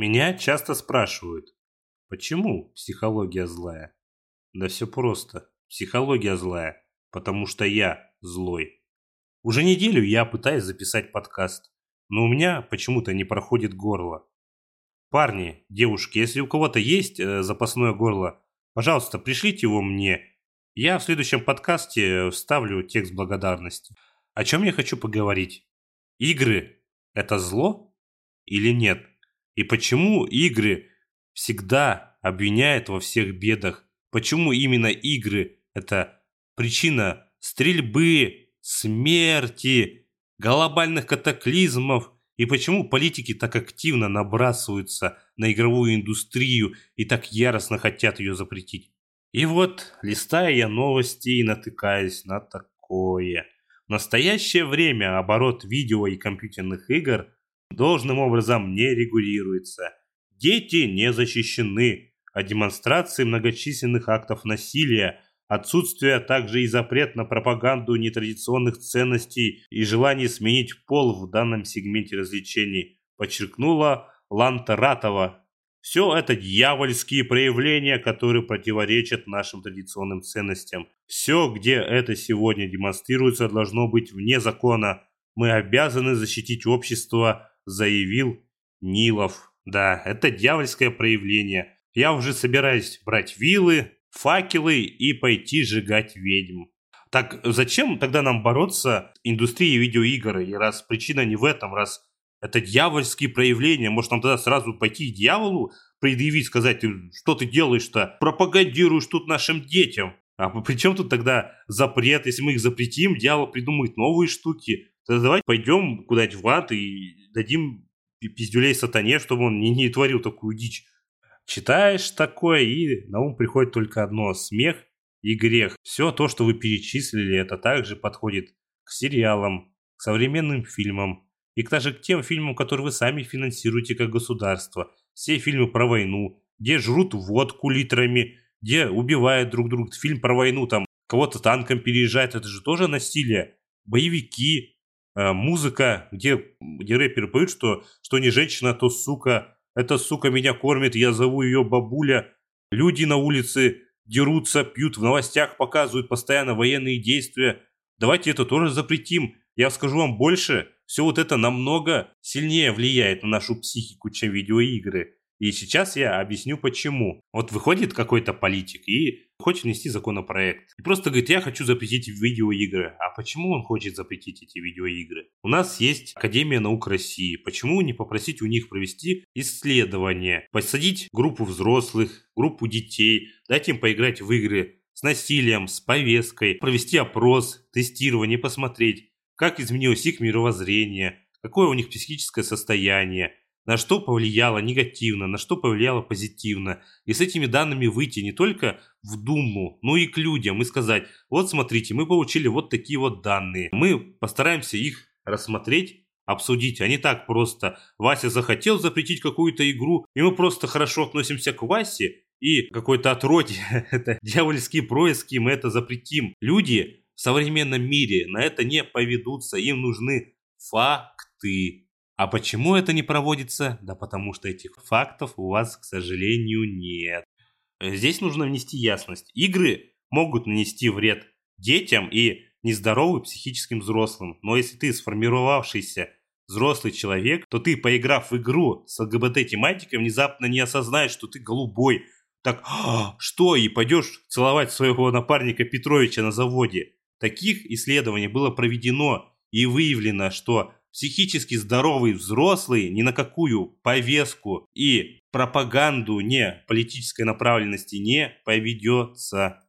Меня часто спрашивают, почему психология злая? Да все просто. Психология злая, потому что я злой. Уже неделю я пытаюсь записать подкаст, но у меня почему-то не проходит горло. Парни, девушки, если у кого-то есть э, запасное горло, пожалуйста, пришлите его мне. Я в следующем подкасте вставлю текст благодарности. О чем я хочу поговорить? Игры – это зло или нет? И почему игры всегда обвиняют во всех бедах? Почему именно игры – это причина стрельбы, смерти, глобальных катаклизмов? И почему политики так активно набрасываются на игровую индустрию и так яростно хотят ее запретить? И вот, листая я новости и натыкаюсь на такое. В настоящее время оборот видео и компьютерных игр – должным образом не регулируется. Дети не защищены, а демонстрации многочисленных актов насилия, отсутствие, а также и запрет на пропаганду нетрадиционных ценностей и желание сменить пол в данном сегменте развлечений, подчеркнула Лантаратова. Все это дьявольские проявления, которые противоречат нашим традиционным ценностям. Все, где это сегодня демонстрируется, должно быть вне закона. Мы обязаны защитить общество заявил Нилов. Да, это дьявольское проявление. Я уже собираюсь брать вилы, факелы и пойти сжигать ведьм. Так зачем тогда нам бороться с индустрией видеоигр? И раз причина не в этом, раз это дьявольские проявления, может нам тогда сразу пойти к дьяволу, предъявить, сказать, что ты делаешь-то, пропагандируешь тут нашим детям. А при чем тут тогда запрет? Если мы их запретим, дьявол придумает новые штуки. Тогда давайте пойдем куда-нибудь в ад и дадим пиздюлей сатане, чтобы он не, не творил такую дичь. Читаешь такое, и на ум приходит только одно – смех и грех. Все то, что вы перечислили, это также подходит к сериалам, к современным фильмам и даже к тем фильмам, которые вы сами финансируете как государство. Все фильмы про войну, где жрут водку литрами, где убивают друг друга. Фильм про войну, там кого-то танком переезжает, это же тоже насилие. Боевики, музыка, где, где рэперы поют, что, что не женщина, то сука, эта сука меня кормит, я зову ее бабуля. Люди на улице дерутся, пьют, в новостях показывают постоянно военные действия. Давайте это тоже запретим. Я скажу вам больше, все вот это намного сильнее влияет на нашу психику, чем видеоигры. И сейчас я объясню почему. Вот выходит какой-то политик и хочет внести законопроект. И просто говорит, я хочу запретить видеоигры. А почему он хочет запретить эти видеоигры? У нас есть Академия наук России. Почему не попросить у них провести исследование? Посадить группу взрослых, группу детей, дать им поиграть в игры с насилием, с повесткой, провести опрос, тестирование, посмотреть, как изменилось их мировоззрение, какое у них психическое состояние, на что повлияло негативно, на что повлияло позитивно. И с этими данными выйти не только в Думу, но и к людям и сказать, вот смотрите, мы получили вот такие вот данные. Мы постараемся их рассмотреть, обсудить, а не так просто. Вася захотел запретить какую-то игру, и мы просто хорошо относимся к Васе, и какой-то отродье, это дьявольские происки, мы это запретим. Люди в современном мире на это не поведутся, им нужны факты. А почему это не проводится? Да потому что этих фактов у вас, к сожалению, нет. Здесь нужно внести ясность. Игры могут нанести вред детям и нездоровым психическим взрослым. Но если ты сформировавшийся взрослый человек, то ты, поиграв в игру с ЛГБТ-тематикой, внезапно не осознаешь, что ты голубой. Так, а, что, и пойдешь целовать своего напарника Петровича на заводе? Таких исследований было проведено и выявлено, что психически здоровый взрослый ни на какую повестку и пропаганду не политической направленности не поведется.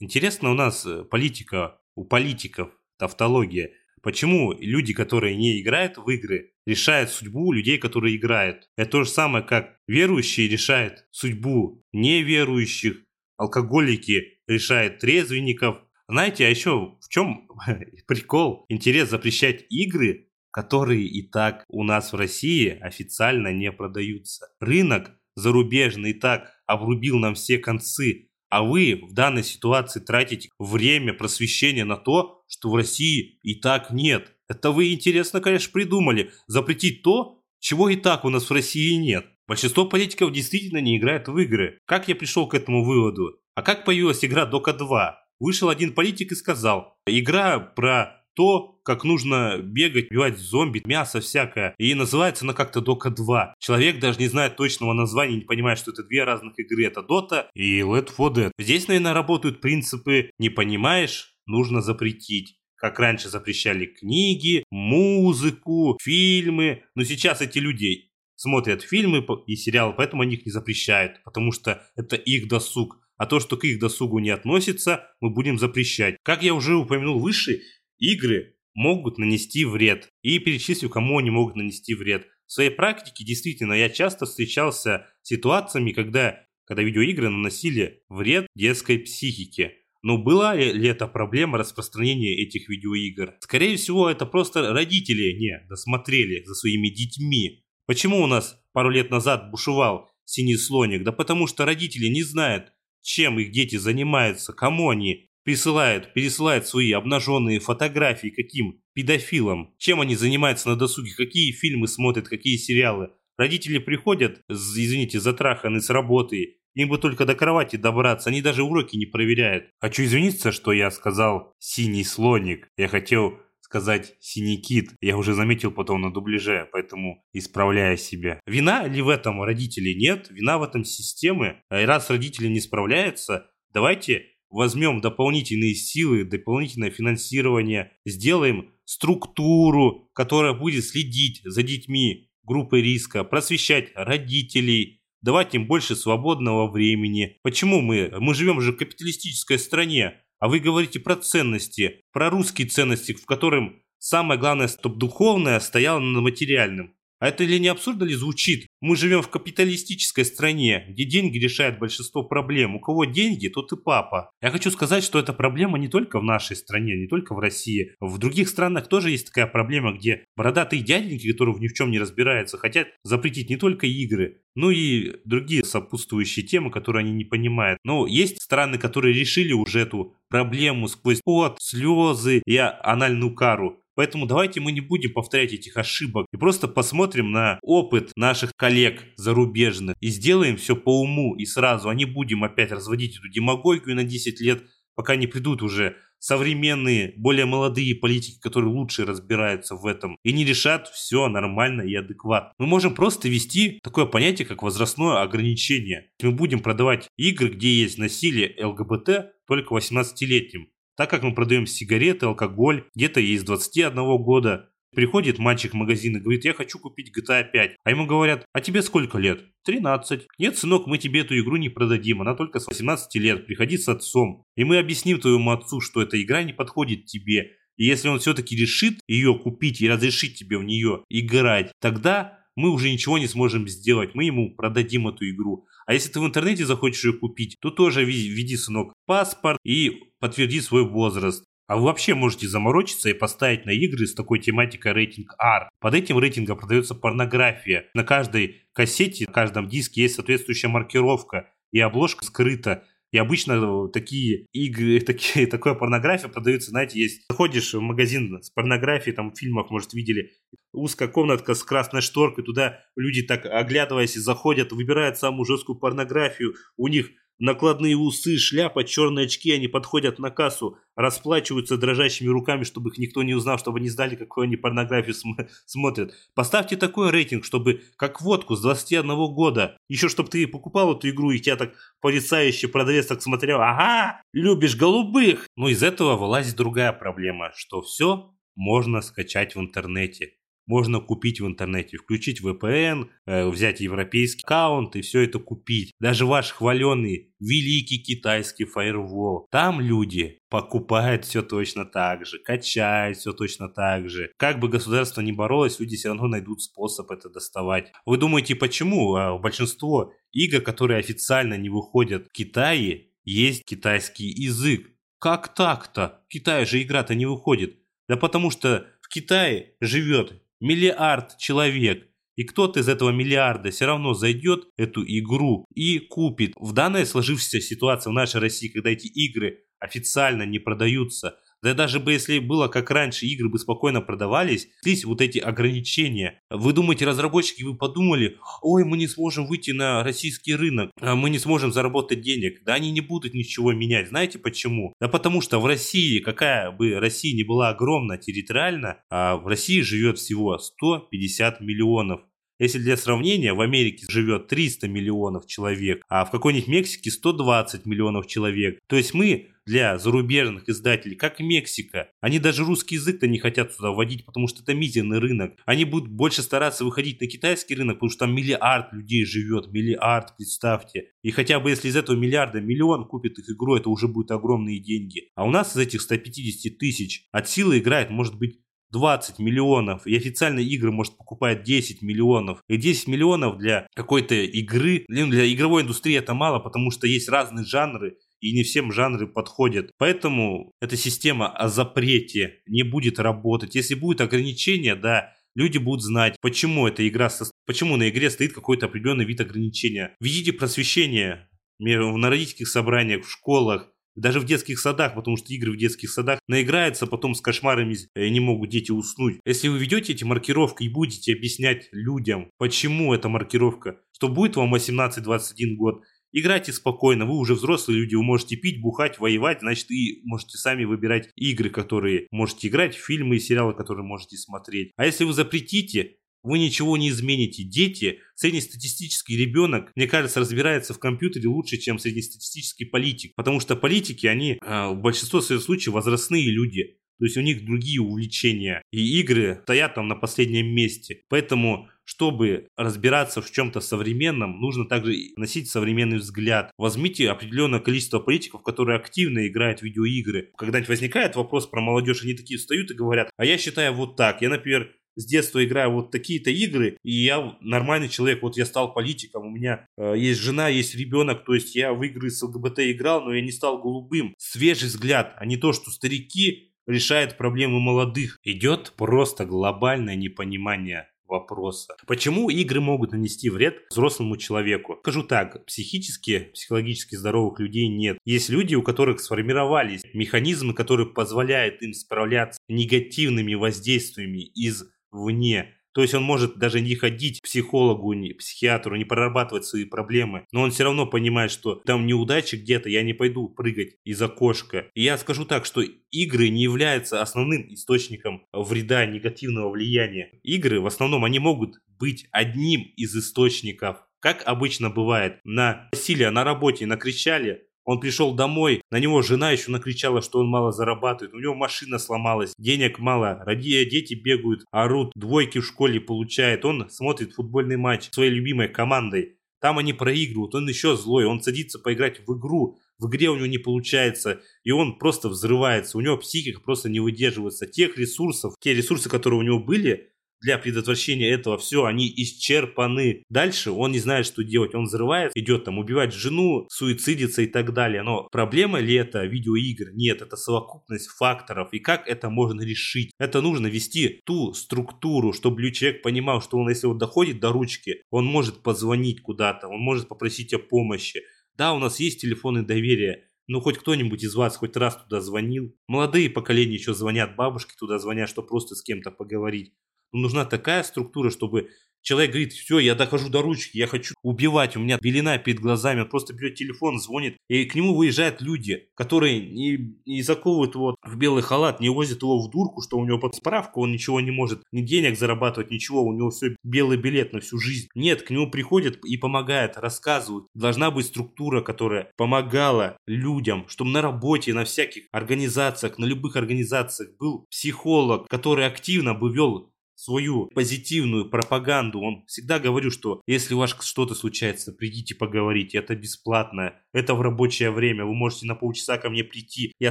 Интересно у нас э, политика, у политиков тавтология. Почему люди, которые не играют в игры, решают судьбу людей, которые играют? Это то же самое, как верующие решают судьбу неверующих, алкоголики решают трезвенников. Знаете, а еще в чем прикол? Интерес запрещать игры которые и так у нас в России официально не продаются. Рынок зарубежный и так обрубил нам все концы, а вы в данной ситуации тратите время просвещения на то, что в России и так нет. Это вы интересно, конечно, придумали. Запретить то, чего и так у нас в России нет. Большинство политиков действительно не играет в игры. Как я пришел к этому выводу? А как появилась игра Дока 2? Вышел один политик и сказал, игра про то, как нужно бегать, убивать зомби, мясо всякое. И называется она как-то Дока 2. Человек даже не знает точного названия, не понимает, что это две разных игры. Это Дота и Left 4 Dead. Здесь, наверное, работают принципы «не понимаешь, нужно запретить» как раньше запрещали книги, музыку, фильмы. Но сейчас эти люди смотрят фильмы и сериалы, поэтому они их не запрещают, потому что это их досуг. А то, что к их досугу не относится, мы будем запрещать. Как я уже упомянул выше, игры могут нанести вред. И перечислю, кому они могут нанести вред. В своей практике действительно я часто встречался с ситуациями, когда, когда видеоигры наносили вред детской психике. Но была ли это проблема распространения этих видеоигр? Скорее всего, это просто родители не досмотрели за своими детьми. Почему у нас пару лет назад бушевал синий слоник? Да потому что родители не знают, чем их дети занимаются, кому они присылают, пересылают свои обнаженные фотографии каким педофилам, чем они занимаются на досуге, какие фильмы смотрят, какие сериалы. Родители приходят, извините, затраханы с работы, им бы только до кровати добраться, они даже уроки не проверяют. Хочу извиниться, что я сказал «синий слоник». Я хотел сказать «синий кит». Я уже заметил потом на дубляже, поэтому исправляю себя. Вина ли в этом родителей? Нет. Вина в этом системы. Раз родители не справляются, давайте возьмем дополнительные силы, дополнительное финансирование, сделаем структуру, которая будет следить за детьми группы риска, просвещать родителей, давать им больше свободного времени. Почему мы? Мы живем же в капиталистической стране, а вы говорите про ценности, про русские ценности, в котором самое главное, чтобы духовное стояло на материальном. А это ли не абсурдно ли звучит? Мы живем в капиталистической стране, где деньги решают большинство проблем. У кого деньги, тот и папа. Я хочу сказать, что эта проблема не только в нашей стране, не только в России. В других странах тоже есть такая проблема, где бородатые дяденьки, которые ни в чем не разбираются, хотят запретить не только игры, но и другие сопутствующие темы, которые они не понимают. Но есть страны, которые решили уже эту проблему сквозь пот, слезы и анальную кару. Поэтому давайте мы не будем повторять этих ошибок и просто посмотрим на опыт наших коллег зарубежных и сделаем все по уму и сразу, а не будем опять разводить эту демагогию на 10 лет, пока не придут уже современные, более молодые политики, которые лучше разбираются в этом и не решат все нормально и адекватно. Мы можем просто ввести такое понятие, как возрастное ограничение. Мы будем продавать игры, где есть насилие ЛГБТ только 18-летним. Так как мы продаем сигареты, алкоголь, где-то есть 21 года. Приходит мальчик в магазин и говорит, я хочу купить GTA 5. А ему говорят, а тебе сколько лет? 13. Нет, сынок, мы тебе эту игру не продадим, она только с 18 лет, приходи с отцом. И мы объясним твоему отцу, что эта игра не подходит тебе. И если он все-таки решит ее купить и разрешить тебе в нее играть, тогда мы уже ничего не сможем сделать, мы ему продадим эту игру. А если ты в интернете захочешь ее купить, то тоже введи, сынок, паспорт и подтверди свой возраст. А вы вообще можете заморочиться и поставить на игры с такой тематикой рейтинг R. Под этим рейтингом продается порнография. На каждой кассете, на каждом диске есть соответствующая маркировка. И обложка скрыта. И обычно такие игры, такие, такая порнография продаются, знаете, есть, заходишь в магазин с порнографией, там в фильмах, может, видели, узкая комнатка с красной шторкой, туда люди так, оглядываясь, заходят, выбирают самую жесткую порнографию, у них накладные усы, шляпа, черные очки, они подходят на кассу, расплачиваются дрожащими руками, чтобы их никто не узнал, чтобы они знали, какую они порнографию см- смотрят. Поставьте такой рейтинг, чтобы как водку с 21 года, еще чтобы ты покупал эту игру, и тебя так полицающий продавец так смотрел, ага, любишь голубых. Но из этого вылазит другая проблема, что все можно скачать в интернете можно купить в интернете, включить VPN, э, взять европейский аккаунт и все это купить. Даже ваш хваленый великий китайский фаервол. Там люди покупают все точно так же, качают все точно так же. Как бы государство ни боролось, люди все равно найдут способ это доставать. Вы думаете, почему а, большинство игр, которые официально не выходят в Китае, есть китайский язык? Как так-то? В же игра-то не выходит. Да потому что в Китае живет Миллиард человек. И кто-то из этого миллиарда все равно зайдет эту игру и купит. В данной сложившейся ситуации в нашей России, когда эти игры официально не продаются, Да даже бы если было как раньше, игры бы спокойно продавались, здесь вот эти ограничения. Вы думаете, разработчики, вы подумали, ой, мы не сможем выйти на российский рынок, а мы не сможем заработать денег. Да они не будут ничего менять. Знаете почему? Да потому что в России, какая бы Россия не была огромна территориально, а в России живет всего 150 миллионов. Если для сравнения, в Америке живет 300 миллионов человек, а в какой-нибудь Мексике 120 миллионов человек. То есть мы для зарубежных издателей, как Мексика, они даже русский язык-то не хотят сюда вводить, потому что это мизерный рынок. Они будут больше стараться выходить на китайский рынок, потому что там миллиард людей живет, миллиард, представьте. И хотя бы если из этого миллиарда миллион купит их игру, это уже будут огромные деньги. А у нас из этих 150 тысяч от силы играет, может быть, 20 миллионов, и официальные игры может покупать 10 миллионов. И 10 миллионов для какой-то игры, для игровой индустрии это мало, потому что есть разные жанры, и не всем жанры подходят. Поэтому эта система о запрете не будет работать. Если будет ограничение, да, люди будут знать, почему эта игра, почему на игре стоит какой-то определенный вид ограничения. Введите просвещение на родительских собраниях, в школах, даже в детских садах, потому что игры в детских садах наиграются, потом с кошмарами э, не могут дети уснуть. Если вы ведете эти маркировки и будете объяснять людям, почему эта маркировка, что будет вам 18-21 год, Играйте спокойно, вы уже взрослые люди, вы можете пить, бухать, воевать, значит, и можете сами выбирать игры, которые можете играть, фильмы и сериалы, которые можете смотреть. А если вы запретите, вы ничего не измените. Дети, среднестатистический ребенок, мне кажется, разбирается в компьютере лучше, чем среднестатистический политик. Потому что политики, они э, в большинстве своих случаев возрастные люди. То есть у них другие увлечения. И игры стоят там на последнем месте. Поэтому чтобы разбираться в чем-то современном, нужно также носить современный взгляд. Возьмите определенное количество политиков, которые активно играют в видеоигры. Когда-нибудь возникает вопрос про молодежь, они такие встают и говорят, а я считаю вот так. Я, например, с детства играю вот такие-то игры, и я нормальный человек, вот я стал политиком, у меня э, есть жена, есть ребенок, то есть я в игры с ЛГБТ играл, но я не стал голубым. Свежий взгляд, а не то, что старики решают проблемы молодых. Идет просто глобальное непонимание вопроса. Почему игры могут нанести вред взрослому человеку? Скажу так, психически, психологически здоровых людей нет. Есть люди, у которых сформировались механизмы, которые позволяют им справляться с негативными воздействиями из вне. То есть он может даже не ходить к психологу, не, психиатру, не прорабатывать свои проблемы, но он все равно понимает, что там неудачи где-то, я не пойду прыгать из окошка. И я скажу так, что игры не являются основным источником вреда, негативного влияния. Игры в основном, они могут быть одним из источников как обычно бывает, на насилие на работе накричали, он пришел домой, на него жена еще накричала, что он мало зарабатывает, у него машина сломалась, денег мало, дети бегают, орут, двойки в школе получает, он смотрит футбольный матч своей любимой командой. Там они проигрывают, он еще злой, он садится поиграть в игру, в игре у него не получается, и он просто взрывается, у него психика просто не выдерживается. Тех ресурсов, те ресурсы, которые у него были, для предотвращения этого все, они исчерпаны. Дальше он не знает, что делать. Он взрывает, идет там убивать жену, суицидится и так далее. Но проблема ли это видеоигр? Нет, это совокупность факторов. И как это можно решить? Это нужно вести ту структуру, чтобы человек понимал, что он, если он доходит до ручки, он может позвонить куда-то, он может попросить о помощи. Да, у нас есть телефоны доверия, ну, хоть кто-нибудь из вас хоть раз туда звонил. Молодые поколения еще звонят, бабушки туда звонят, чтобы просто с кем-то поговорить нужна такая структура, чтобы Человек говорит, все, я дохожу до ручки, я хочу убивать, у меня белина перед глазами, он просто берет телефон, звонит, и к нему выезжают люди, которые не, не заковывают его в белый халат, не возят его в дурку, что у него под справку, он ничего не может, ни денег зарабатывать, ничего, у него все белый билет на всю жизнь. Нет, к нему приходят и помогают, рассказывают. Должна быть структура, которая помогала людям, чтобы на работе, на всяких организациях, на любых организациях был психолог, который активно бы вел свою позитивную пропаганду. Он всегда говорю, что если у вас что-то случается, придите поговорить, это бесплатно, это в рабочее время, вы можете на полчаса ко мне прийти, я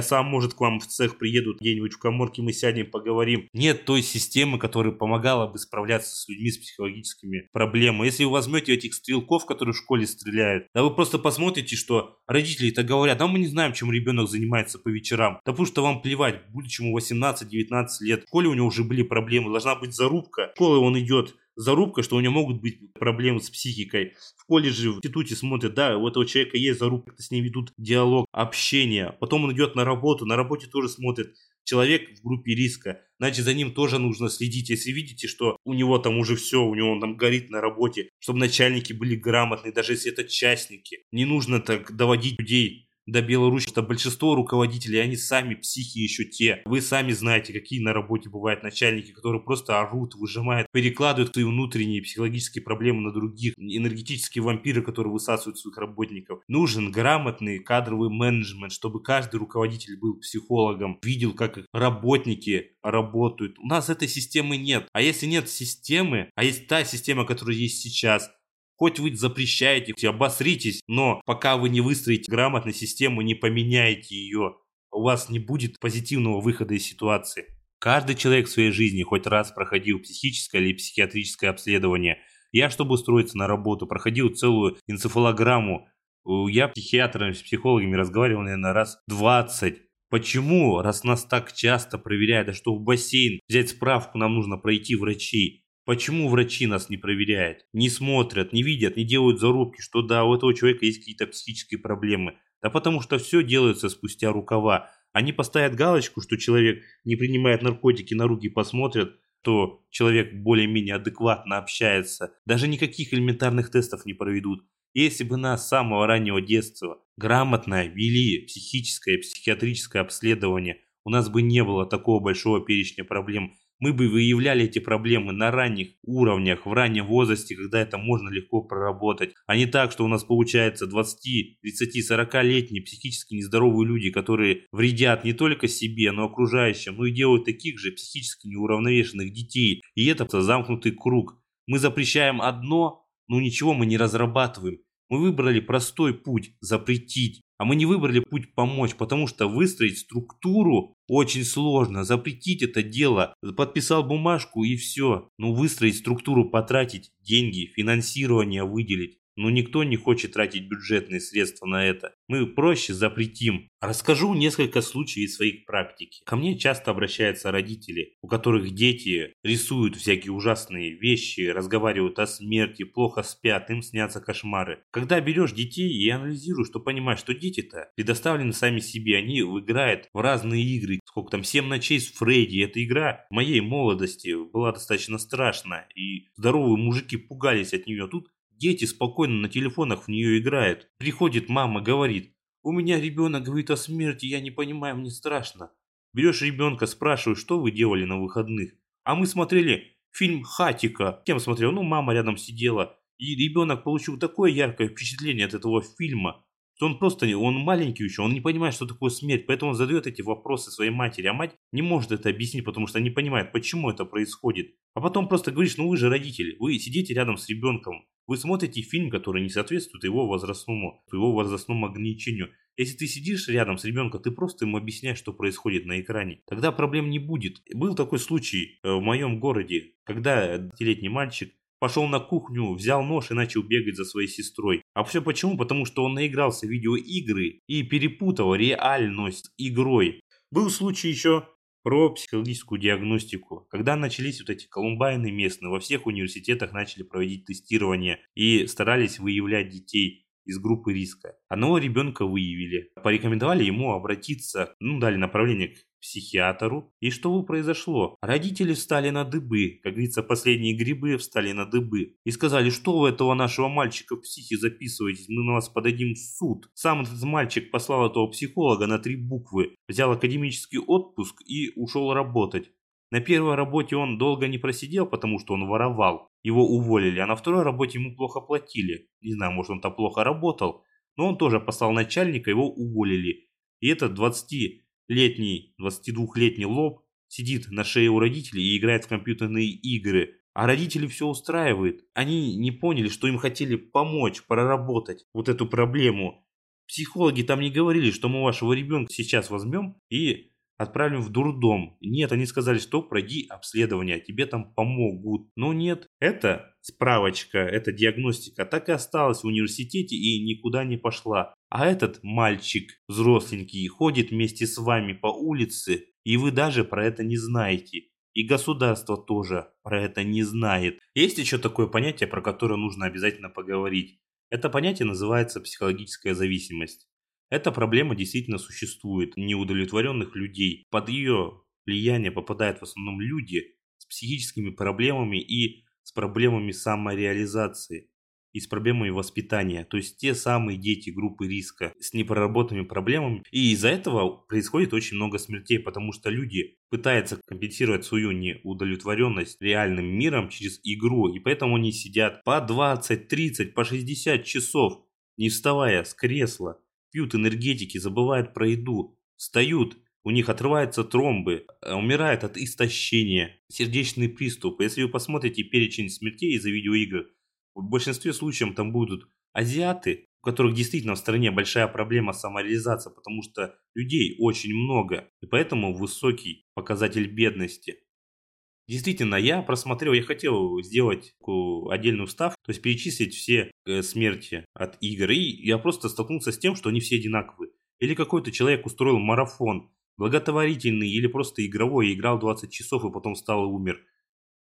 сам, может, к вам в цех приеду где-нибудь в коморке, мы сядем, поговорим. Нет той системы, которая помогала бы справляться с людьми с психологическими проблемами. Если вы возьмете этих стрелков, которые в школе стреляют, да вы просто посмотрите, что родители-то говорят, да мы не знаем, чем ребенок занимается по вечерам, да потому что вам плевать, будучи ему 18-19 лет, в школе у него уже были проблемы, должна быть зарубка. Школы он идет зарубка, что у него могут быть проблемы с психикой. В колледже, в институте смотрят, да, у этого человека есть зарубка, с ним ведут диалог, общение. Потом он идет на работу, на работе тоже смотрит, человек в группе риска, значит за ним тоже нужно следить. Если видите, что у него там уже все, у него он там горит на работе, чтобы начальники были грамотные, даже если это частники. Не нужно так доводить людей до Беларуси, что большинство руководителей, они сами психи еще те. Вы сами знаете, какие на работе бывают начальники, которые просто орут, выжимают, перекладывают свои внутренние психологические проблемы на других. Энергетические вампиры, которые высасывают своих работников. Нужен грамотный кадровый менеджмент, чтобы каждый руководитель был психологом, видел, как работники работают. У нас этой системы нет. А если нет системы, а есть та система, которая есть сейчас, Хоть вы запрещаете, обосритесь, но пока вы не выстроите грамотную систему, не поменяете ее, у вас не будет позитивного выхода из ситуации. Каждый человек в своей жизни хоть раз проходил психическое или психиатрическое обследование. Я, чтобы устроиться на работу, проходил целую энцефалограмму. Я психиатрами, с психологами разговаривал, наверное, раз 20. Почему, раз нас так часто проверяют, да что в бассейн взять справку нам нужно пройти врачей? Почему врачи нас не проверяют, не смотрят, не видят, не делают зарубки, что да, у этого человека есть какие-то психические проблемы? Да потому что все делается спустя рукава. Они поставят галочку, что человек не принимает наркотики, на руки посмотрят, то человек более-менее адекватно общается. Даже никаких элементарных тестов не проведут. Если бы нас с самого раннего детства грамотно вели психическое и психиатрическое обследование, у нас бы не было такого большого перечня проблем мы бы выявляли эти проблемы на ранних уровнях, в раннем возрасте, когда это можно легко проработать, а не так, что у нас получается 20, 30, 40-летние психически нездоровые люди, которые вредят не только себе, но и окружающим, но и делают таких же психически неуравновешенных детей. И это замкнутый круг. Мы запрещаем одно, но ничего мы не разрабатываем. Мы выбрали простой путь – запретить. А мы не выбрали путь помочь, потому что выстроить структуру очень сложно. Запретить это дело. Подписал бумажку и все. Но выстроить структуру, потратить деньги, финансирование выделить. Но никто не хочет тратить бюджетные средства на это. Мы проще запретим. Расскажу несколько случаев из своих практики. Ко мне часто обращаются родители, у которых дети рисуют всякие ужасные вещи, разговаривают о смерти, плохо спят, им снятся кошмары. Когда берешь детей и анализируешь, то понимаешь, что дети-то предоставлены сами себе, они играют в разные игры. Сколько там, 7 ночей с Фредди. Эта игра в моей молодости была достаточно страшная, и здоровые мужики пугались от нее. Тут Дети спокойно на телефонах в нее играют. Приходит мама, говорит, у меня ребенок говорит о смерти, я не понимаю, мне страшно. Берешь ребенка, спрашиваешь, что вы делали на выходных. А мы смотрели фильм «Хатика». Кем смотрел? Ну, мама рядом сидела. И ребенок получил такое яркое впечатление от этого фильма, что он просто, он маленький еще, он не понимает, что такое смерть, поэтому он задает эти вопросы своей матери, а мать не может это объяснить, потому что не понимает, почему это происходит. А потом просто говоришь, ну вы же родители, вы сидите рядом с ребенком, вы смотрите фильм, который не соответствует его возрастному, его возрастному ограничению. Если ты сидишь рядом с ребенком, ты просто ему объясняешь, что происходит на экране. Тогда проблем не будет. Был такой случай э, в моем городе, когда летний мальчик Пошел на кухню, взял нож и начал бегать за своей сестрой. А все почему? Потому что он наигрался в видеоигры и перепутал реальность с игрой. Был случай еще про психологическую диагностику. Когда начались вот эти колумбайны местные, во всех университетах начали проводить тестирование и старались выявлять детей из группы риска. Одного ребенка выявили. Порекомендовали ему обратиться, ну, дали направление к психиатру. И что произошло? Родители встали на дыбы, как говорится, последние грибы встали на дыбы. И сказали, что вы этого нашего мальчика в психи записываетесь, мы на вас подадим в суд. Сам этот мальчик послал этого психолога на три буквы, взял академический отпуск и ушел работать. На первой работе он долго не просидел, потому что он воровал. Его уволили, а на второй работе ему плохо платили. Не знаю, может он там плохо работал, но он тоже послал начальника, его уволили. И этот 20 летний, 22-летний лоб сидит на шее у родителей и играет в компьютерные игры. А родители все устраивают. Они не поняли, что им хотели помочь, проработать вот эту проблему. Психологи там не говорили, что мы вашего ребенка сейчас возьмем и отправим в дурдом. Нет, они сказали, что пройди обследование, тебе там помогут. Но нет, это справочка, это диагностика так и осталась в университете и никуда не пошла. А этот мальчик взросленький ходит вместе с вами по улице, и вы даже про это не знаете. И государство тоже про это не знает. Есть еще такое понятие, про которое нужно обязательно поговорить. Это понятие называется психологическая зависимость. Эта проблема действительно существует, неудовлетворенных людей. Под ее влияние попадают в основном люди с психическими проблемами и с проблемами самореализации и с проблемами воспитания, то есть те самые дети группы риска с непроработанными проблемами. И из-за этого происходит очень много смертей, потому что люди пытаются компенсировать свою неудовлетворенность реальным миром через игру, и поэтому они сидят по 20, 30, по 60 часов, не вставая с кресла, пьют энергетики, забывают про еду, встают, у них отрываются тромбы, э, умирают от истощения, сердечный приступ. Если вы посмотрите перечень смертей из-за видеоигр, в большинстве случаев там будут азиаты, у которых действительно в стране большая проблема самореализации, потому что людей очень много, и поэтому высокий показатель бедности. Действительно, я просмотрел, я хотел сделать отдельную ставку, то есть перечислить все э, смерти от игр, и я просто столкнулся с тем, что они все одинаковые. Или какой-то человек устроил марафон, благотворительный или просто игровой, и играл 20 часов и потом встал и умер.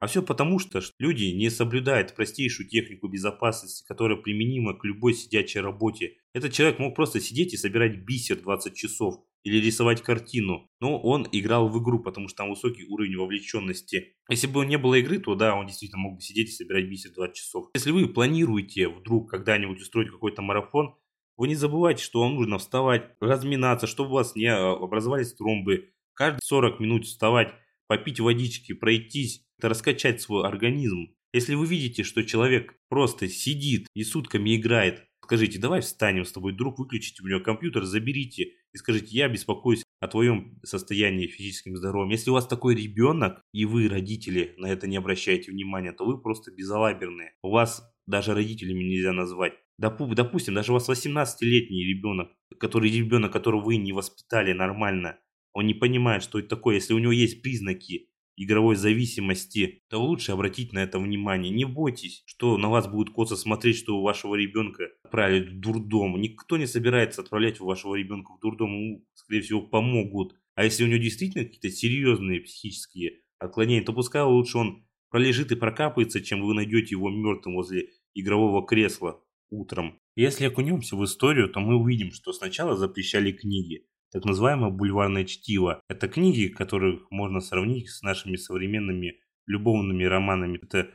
А все потому, что люди не соблюдают простейшую технику безопасности, которая применима к любой сидячей работе. Этот человек мог просто сидеть и собирать бисер 20 часов или рисовать картину. Но он играл в игру, потому что там высокий уровень вовлеченности. Если бы не было игры, то да, он действительно мог бы сидеть и собирать бисер 20 часов. Если вы планируете вдруг когда-нибудь устроить какой-то марафон, вы не забывайте, что вам нужно вставать, разминаться, чтобы у вас не а, образовались тромбы. Каждые 40 минут вставать, попить водички, пройтись, раскачать свой организм. Если вы видите, что человек просто сидит и сутками играет, скажите, давай встанем с тобой, друг, выключите у него компьютер, заберите и скажите, я беспокоюсь о твоем состоянии физическим здоровьем. Если у вас такой ребенок, и вы, родители, на это не обращаете внимания, то вы просто безалаберные. У вас даже родителями нельзя назвать. Допустим, даже у вас 18-летний ребенок, который ребенок, которого вы не воспитали нормально, он не понимает, что это такое. Если у него есть признаки игровой зависимости, то лучше обратить на это внимание. Не бойтесь, что на вас будут косо смотреть, что у вашего ребенка отправили в дурдом. Никто не собирается отправлять вашего ребенка в дурдом, ему, скорее всего, помогут. А если у него действительно какие-то серьезные психические отклонения, то пускай лучше он пролежит и прокапается, чем вы найдете его мертвым возле игрового кресла утром. Если окунемся в историю, то мы увидим, что сначала запрещали книги, так называемое бульварное чтиво. Это книги, которых можно сравнить с нашими современными любовными романами. Это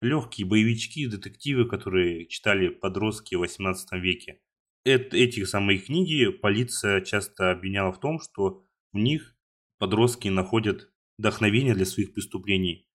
легкие боевички, детективы, которые читали подростки в 18 веке. Это, эти самые книги полиция часто обвиняла в том, что в них подростки находят вдохновение для своих преступлений.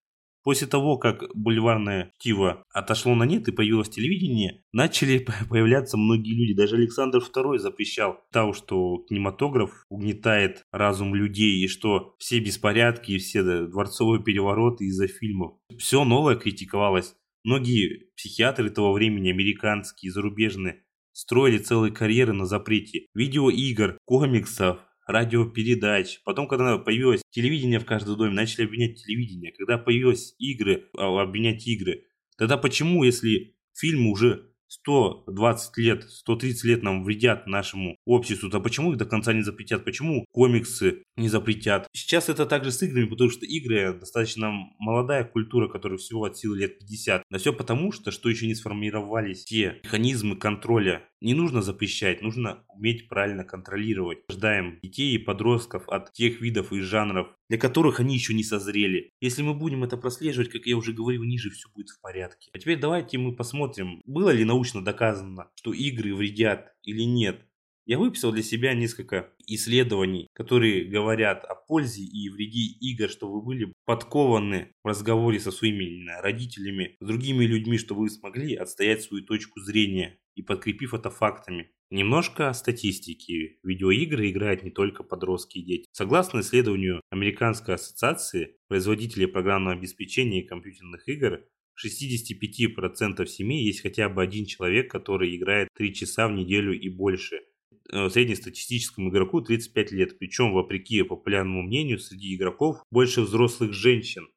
После того, как бульварное чтиво отошло на нет и появилось телевидение, начали появляться многие люди. Даже Александр II запрещал того, что кинематограф угнетает разум людей и что все беспорядки и все дворцовые перевороты из-за фильмов. Все новое критиковалось. Многие психиатры того времени, американские, зарубежные, строили целые карьеры на запрете видеоигр, комиксов, радиопередач. Потом, когда появилось телевидение в каждом доме, начали обвинять телевидение. Когда появились игры, а, обвинять игры. Тогда почему, если фильмы уже 120 лет, 130 лет нам вредят нашему обществу, то почему их до конца не запретят? Почему комиксы не запретят? Сейчас это также с играми, потому что игры достаточно молодая культура, которая всего от силы лет 50. Но все потому, что, что еще не сформировались те механизмы контроля. Не нужно запрещать, нужно уметь правильно контролировать. Ждаем детей и подростков от тех видов и жанров, для которых они еще не созрели. Если мы будем это прослеживать, как я уже говорил, ниже все будет в порядке. А теперь давайте мы посмотрим, было ли научно доказано, что игры вредят или нет. Я выписал для себя несколько исследований, которые говорят о пользе и вреде игр, что вы были подкованы в разговоре со своими родителями, с другими людьми, что вы смогли отстоять свою точку зрения и подкрепив это фактами. Немножко статистики. Видеоигры играют не только подростки и дети. Согласно исследованию Американской ассоциации производителей программного обеспечения и компьютерных игр, в 65% семей есть хотя бы один человек, который играет 3 часа в неделю и больше – Э, среднестатистическому игроку 35 лет. Причем, вопреки популярному мнению, среди игроков больше взрослых женщин.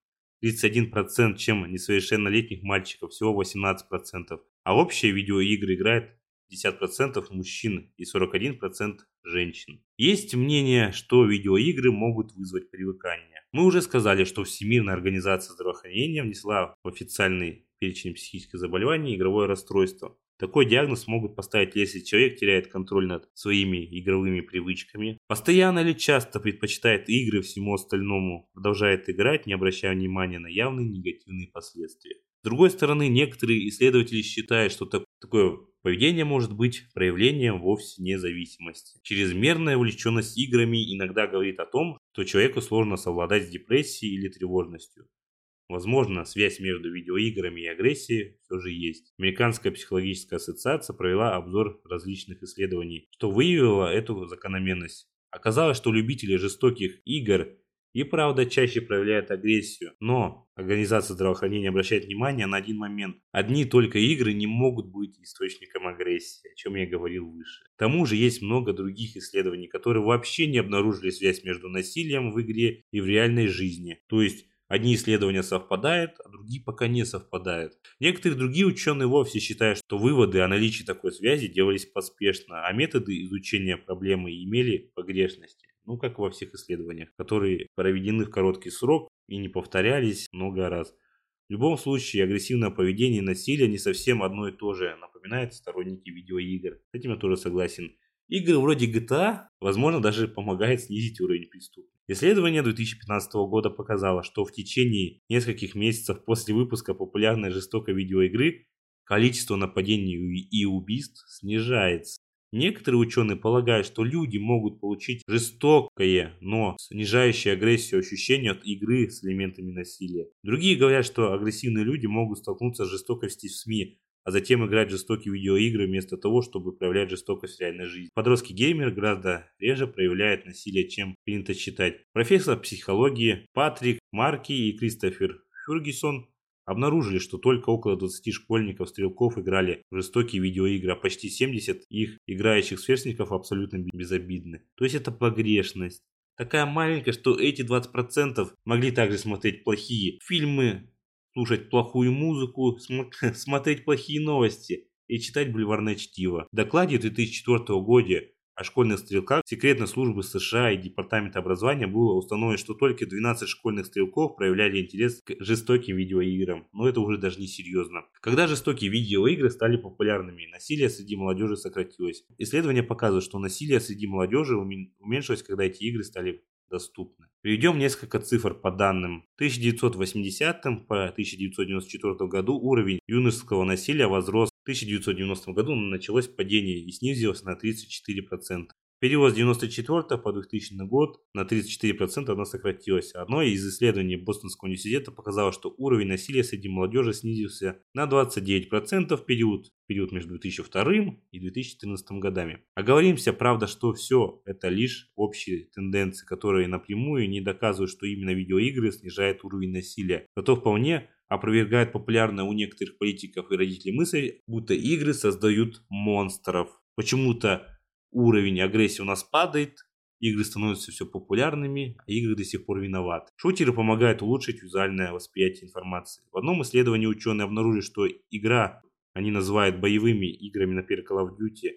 31%, чем несовершеннолетних мальчиков, всего 18%. А общие видеоигры играет 50% мужчин и 41% женщин. Есть мнение, что видеоигры могут вызвать привыкание. Мы уже сказали, что Всемирная организация здравоохранения внесла в официальный перечень психических заболеваний игровое расстройство. Такой диагноз могут поставить, если человек теряет контроль над своими игровыми привычками, постоянно или часто предпочитает игры всему остальному, продолжает играть, не обращая внимания на явные негативные последствия. С другой стороны, некоторые исследователи считают, что такое поведение может быть проявлением вовсе независимости. Чрезмерная увлеченность играми иногда говорит о том, что человеку сложно совладать с депрессией или тревожностью. Возможно, связь между видеоиграми и агрессией все же есть. Американская психологическая ассоциация провела обзор различных исследований, что выявило эту закономерность. Оказалось, что любители жестоких игр и правда чаще проявляют агрессию. Но Организация здравоохранения обращает внимание на один момент. Одни только игры не могут быть источником агрессии, о чем я говорил выше. К тому же есть много других исследований, которые вообще не обнаружили связь между насилием в игре и в реальной жизни. То есть Одни исследования совпадают, а другие пока не совпадают. Некоторые другие ученые вовсе считают, что выводы о наличии такой связи делались поспешно, а методы изучения проблемы имели погрешности. Ну, как во всех исследованиях, которые проведены в короткий срок и не повторялись много раз. В любом случае, агрессивное поведение и насилие не совсем одно и то же, напоминают сторонники видеоигр. С этим я тоже согласен. Игры вроде GTA, возможно, даже помогает снизить уровень преступности. Исследование 2015 года показало, что в течение нескольких месяцев после выпуска популярной жестокой видеоигры количество нападений и убийств снижается. Некоторые ученые полагают, что люди могут получить жестокое, но снижающее агрессию ощущение от игры с элементами насилия. Другие говорят, что агрессивные люди могут столкнуться с жестокостью в СМИ, а затем играть жестокие видеоигры вместо того, чтобы проявлять жестокость в реальной жизни. Подростки-геймеры гораздо реже проявляют насилие, чем принято считать. Профессор психологии Патрик Марки и Кристофер Фюргисон обнаружили, что только около 20 школьников-стрелков играли в жестокие видеоигры, а почти 70 их играющих сверстников абсолютно безобидны. То есть это погрешность. Такая маленькая, что эти 20% могли также смотреть плохие фильмы, слушать плохую музыку, смотреть плохие новости и читать бульварное чтиво. В докладе 2004 года о школьных стрелках секретной службы США и Департамента образования было установлено, что только 12 школьных стрелков проявляли интерес к жестоким видеоиграм. Но это уже даже не серьезно. Когда жестокие видеоигры стали популярными, насилие среди молодежи сократилось. Исследования показывают, что насилие среди молодежи уменьшилось, когда эти игры стали доступны. Приведем несколько цифр по данным. В 1980 по 1994 году уровень юношеского насилия возрос. В 1990 году началось падение и снизилось на 34%. Период с 1994 по 2000 год на 34% она сократилась. Одно из исследований Бостонского университета показало, что уровень насилия среди молодежи снизился на 29% в период, период между 2002 и 2014 годами. Оговоримся, правда, что все это лишь общие тенденции, которые напрямую не доказывают, что именно видеоигры снижают уровень насилия. Зато вполне опровергает популярная у некоторых политиков и родителей мысль, будто игры создают монстров. Почему-то уровень агрессии у нас падает, игры становятся все популярными, а игры до сих пор виноваты. Шутеры помогают улучшить визуальное восприятие информации. В одном исследовании ученые обнаружили, что игра, они называют боевыми играми, например, Call of Duty,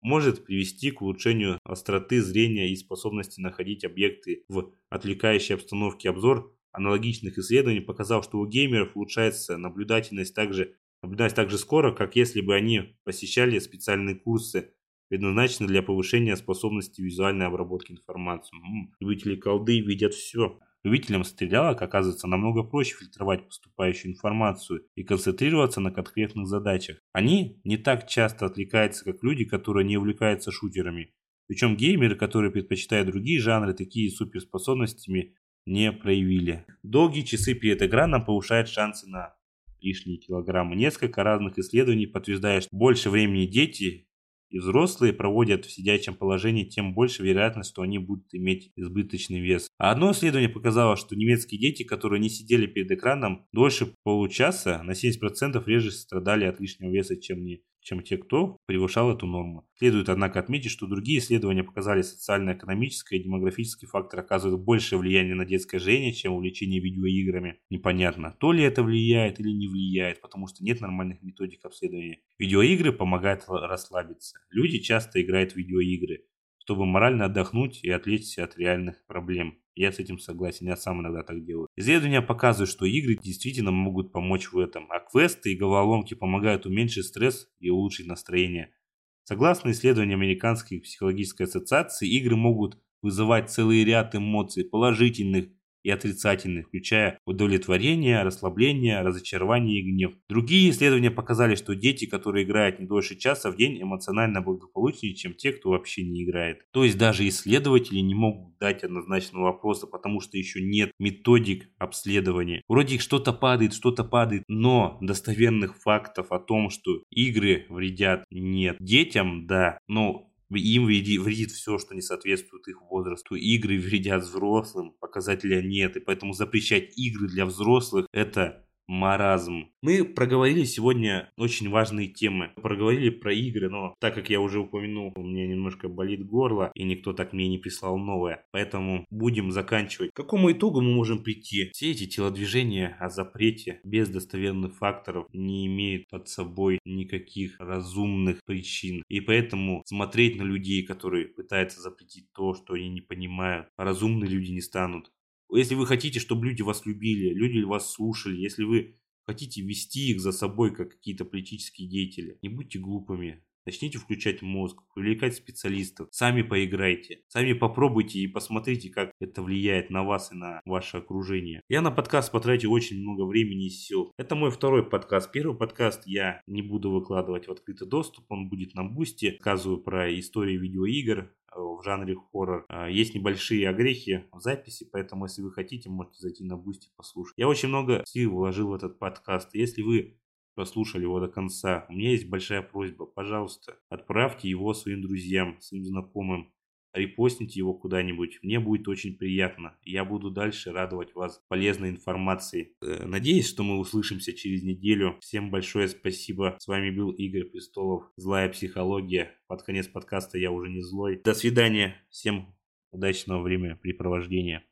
может привести к улучшению остроты зрения и способности находить объекты в отвлекающей обстановке. Обзор аналогичных исследований показал, что у геймеров улучшается наблюдательность также, наблюдательность так же скоро, как если бы они посещали специальные курсы предназначены для повышения способности визуальной обработки информации. М-м, любители колды видят все. Любителям стрелялок оказывается намного проще фильтровать поступающую информацию и концентрироваться на конкретных задачах. Они не так часто отвлекаются, как люди, которые не увлекаются шутерами. Причем геймеры, которые предпочитают другие жанры, такие суперспособностями не проявили. Долгие часы перед экраном повышают шансы на лишние килограммы. Несколько разных исследований подтверждают, что больше времени дети и взрослые проводят в сидячем положении, тем больше вероятность, что они будут иметь избыточный вес. А одно исследование показало, что немецкие дети, которые не сидели перед экраном дольше получаса, на 70% реже страдали от лишнего веса, чем не чем те, кто превышал эту норму. Следует, однако, отметить, что другие исследования показали, социально-экономическое и демографический фактор оказывают большее влияние на детское зрение, чем увлечение видеоиграми. Непонятно, то ли это влияет или не влияет, потому что нет нормальных методик обследования. Видеоигры помогают расслабиться. Люди часто играют в видеоигры, чтобы морально отдохнуть и отвлечься от реальных проблем. Я с этим согласен, я сам иногда так делаю. Исследования показывают, что игры действительно могут помочь в этом, а квесты и головоломки помогают уменьшить стресс и улучшить настроение. Согласно исследованиям Американской психологической ассоциации, игры могут вызывать целый ряд эмоций, положительных и отрицательных, включая удовлетворение, расслабление, разочарование и гнев. Другие исследования показали, что дети, которые играют не дольше часа в день, эмоционально благополучнее, чем те, кто вообще не играет. То есть даже исследователи не могут дать однозначного вопроса, потому что еще нет методик обследования. Вроде что-то падает, что-то падает, но достоверных фактов о том, что игры вредят, нет. Детям, да, но им вредит все, что не соответствует их возрасту. Игры вредят взрослым, показателя нет. И поэтому запрещать игры для взрослых – это маразм. Мы проговорили сегодня очень важные темы. Проговорили про игры, но так как я уже упомянул, у меня немножко болит горло, и никто так мне не прислал новое. Поэтому будем заканчивать. К какому итогу мы можем прийти? Все эти телодвижения о запрете без достоверных факторов не имеют под собой никаких разумных причин. И поэтому смотреть на людей, которые пытаются запретить то, что они не понимают, разумные люди не станут. Если вы хотите, чтобы люди вас любили, люди вас слушали, если вы хотите вести их за собой, как какие-то политические деятели, не будьте глупыми. Начните включать мозг, привлекать специалистов. Сами поиграйте. Сами попробуйте и посмотрите, как это влияет на вас и на ваше окружение. Я на подкаст потратил очень много времени и сил. Это мой второй подкаст. Первый подкаст я не буду выкладывать в открытый доступ. Он будет на Бусти. Рассказываю про истории видеоигр, в жанре хоррор. А, есть небольшие огрехи в записи, поэтому если вы хотите, можете зайти на Бусти послушать. Я очень много сил вложил в этот подкаст. Если вы прослушали его до конца, у меня есть большая просьба. Пожалуйста, отправьте его своим друзьям, своим знакомым репостните его куда-нибудь. Мне будет очень приятно. Я буду дальше радовать вас полезной информацией. Э, надеюсь, что мы услышимся через неделю. Всем большое спасибо. С вами был Игорь Престолов. Злая психология. Под конец подкаста я уже не злой. До свидания. Всем удачного времяпрепровождения.